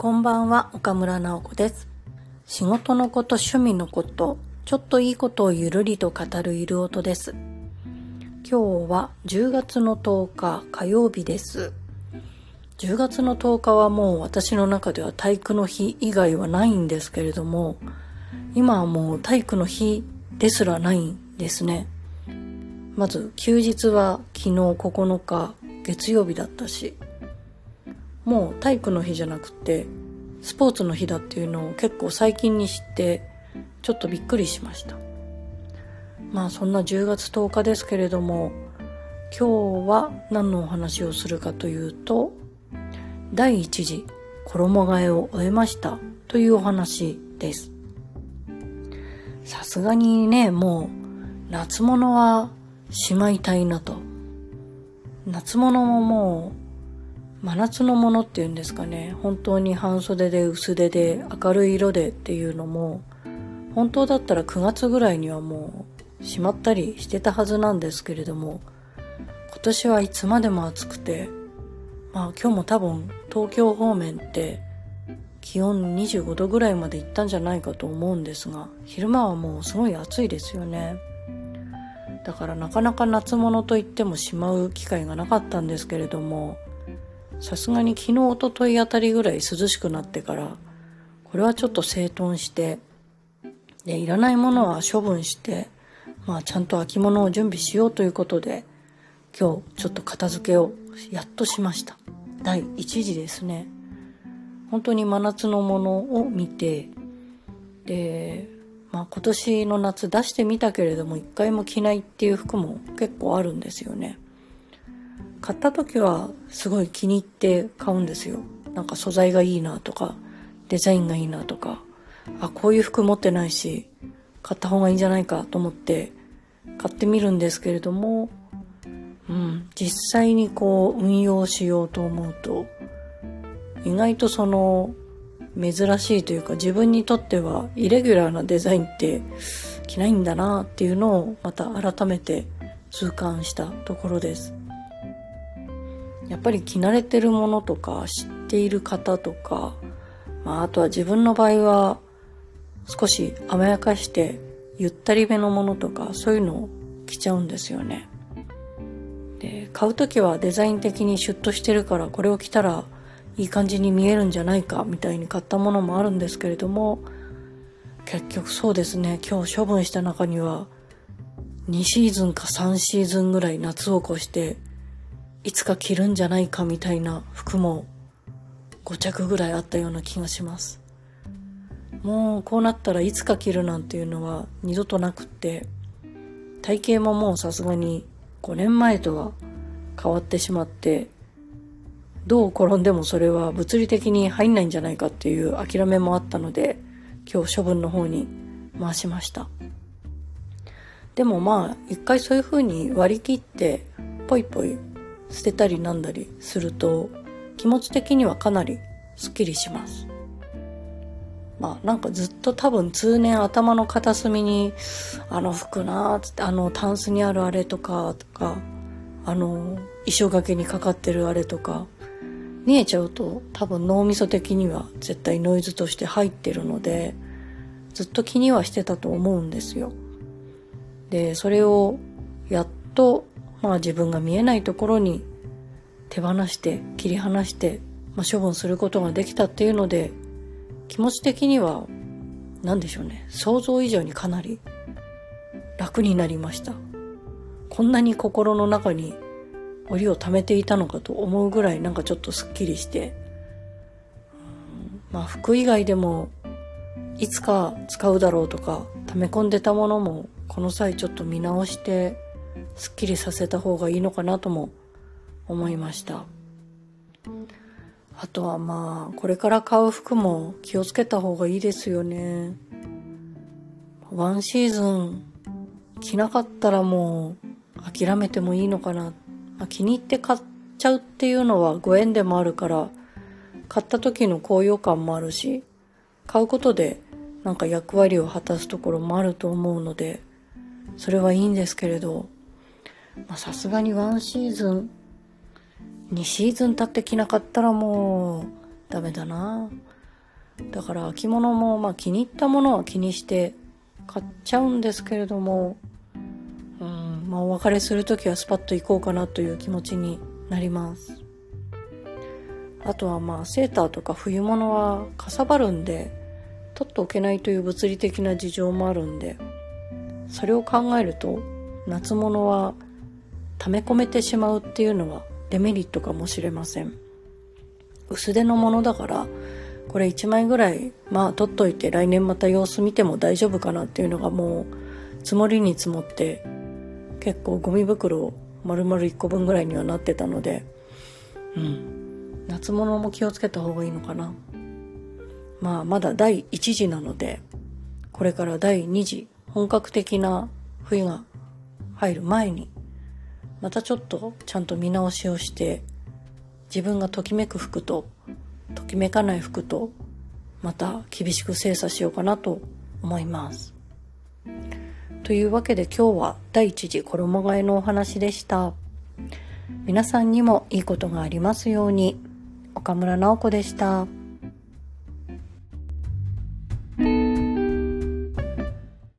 こんばんは、岡村直子です。仕事のこと、趣味のこと、ちょっといいことをゆるりと語るいる音です。今日は10月の10日火曜日です。10月の10日はもう私の中では体育の日以外はないんですけれども、今はもう体育の日ですらないんですね。まず休日は昨日9日月曜日だったし、もう体育の日じゃなくてスポーツの日だっていうのを結構最近に知ってちょっとびっくりしました。まあそんな10月10日ですけれども今日は何のお話をするかというと第1次衣替えを終えましたというお話です。さすがにねもう夏物はしまいたいなと。夏物ももう真夏のものっていうんですかね。本当に半袖で薄手で明るい色でっていうのも本当だったら9月ぐらいにはもうしまったりしてたはずなんですけれども今年はいつまでも暑くてまあ今日も多分東京方面って気温25度ぐらいまで行ったんじゃないかと思うんですが昼間はもうすごい暑いですよね。だからなかなか夏物といってもしまう機会がなかったんですけれどもさすがに昨日おとといあたりぐらい涼しくなってからこれはちょっと整頓してでいらないものは処分してまあちゃんと秋物を準備しようということで今日ちょっと片付けをやっとしました。第1次ですね。本当に真夏のものを見てでまあ今年の夏出してみたけれども一回も着ないっていう服も結構あるんですよね。買った時はすごい気に入って買うんですよ。なんか素材がいいなとか、デザインがいいなとか、あ、こういう服持ってないし、買った方がいいんじゃないかと思って買ってみるんですけれども、うん、実際にこう運用しようと思うと、意外とその珍しいというか自分にとってはイレギュラーなデザインって着ないんだなっていうのをまた改めて痛感したところです。やっぱり着慣れてるものとか知っている方とか、まあ、あとは自分の場合は少し甘やかしてゆったりめのものとかそういうのを着ちゃうんですよね。で買う時はデザイン的にシュッとしてるからこれを着たらいい感じに見えるんじゃないかみたいに買ったものもあるんですけれども結局そうですね今日処分した中には2シーズンか3シーズンぐらい夏を越していつか着るんじゃないかみたいな服も5着ぐらいあったような気がします。もうこうなったらいつか着るなんていうのは二度となくって、体型ももうさすがに5年前とは変わってしまって、どう転んでもそれは物理的に入んないんじゃないかっていう諦めもあったので、今日処分の方に回しました。でもまあ、一回そういう風に割り切って、ぽいぽい捨てたりなんだりすると気持ち的にはかなりスッキリします。まあなんかずっと多分通年頭の片隅にあの服なーつってあのタンスにあるあれとかとかあの衣装掛けにかかってるあれとか見えちゃうと多分脳みそ的には絶対ノイズとして入ってるのでずっと気にはしてたと思うんですよ。で、それをやっとまあ自分が見えないところに手放して切り離して、まあ、処分することができたっていうので気持ち的には何でしょうね。想像以上にかなり楽になりました。こんなに心の中に折を溜めていたのかと思うぐらいなんかちょっとすっきりして、まあ服以外でもいつか使うだろうとか溜め込んでたものもこの際ちょっと見直してすっきりさせた方がいいのかなとも思いました。あとはまあこれから買う服も気をつけた方がいいですよね。ワンシーズン着なかったらもう諦めてもいいのかな、まあ、気に入って買っちゃうっていうのはご縁でもあるから買った時の高揚感もあるし買うことでなんか役割を果たすところもあると思うのでそれはいいんですけれどさすがにワンシーズン、2シーズン経ってきなかったらもうダメだなだから着物もまあ気に入ったものは気にして買っちゃうんですけれども、うん、まあお別れするときはスパッと行こうかなという気持ちになります。あとはまあセーターとか冬物はかさばるんで、取っておけないという物理的な事情もあるんで、それを考えると夏物は溜め込めてしまうっていうのはデメリットかもしれません。薄手のものだからこれ1枚ぐらいまあ取っといて来年また様子見ても大丈夫かなっていうのがもう積もりに積もって結構ゴミ袋丸々1個分ぐらいにはなってたのでうん夏物も気をつけた方がいいのかなまあまだ第1次なのでこれから第2次本格的な冬が入る前にまたちょっとちゃんと見直しをして自分がときめく服とときめかない服とまた厳しく精査しようかなと思います。というわけで今日は第一次衣替えのお話でした。皆さんにもいいことがありますように。岡村直子でした。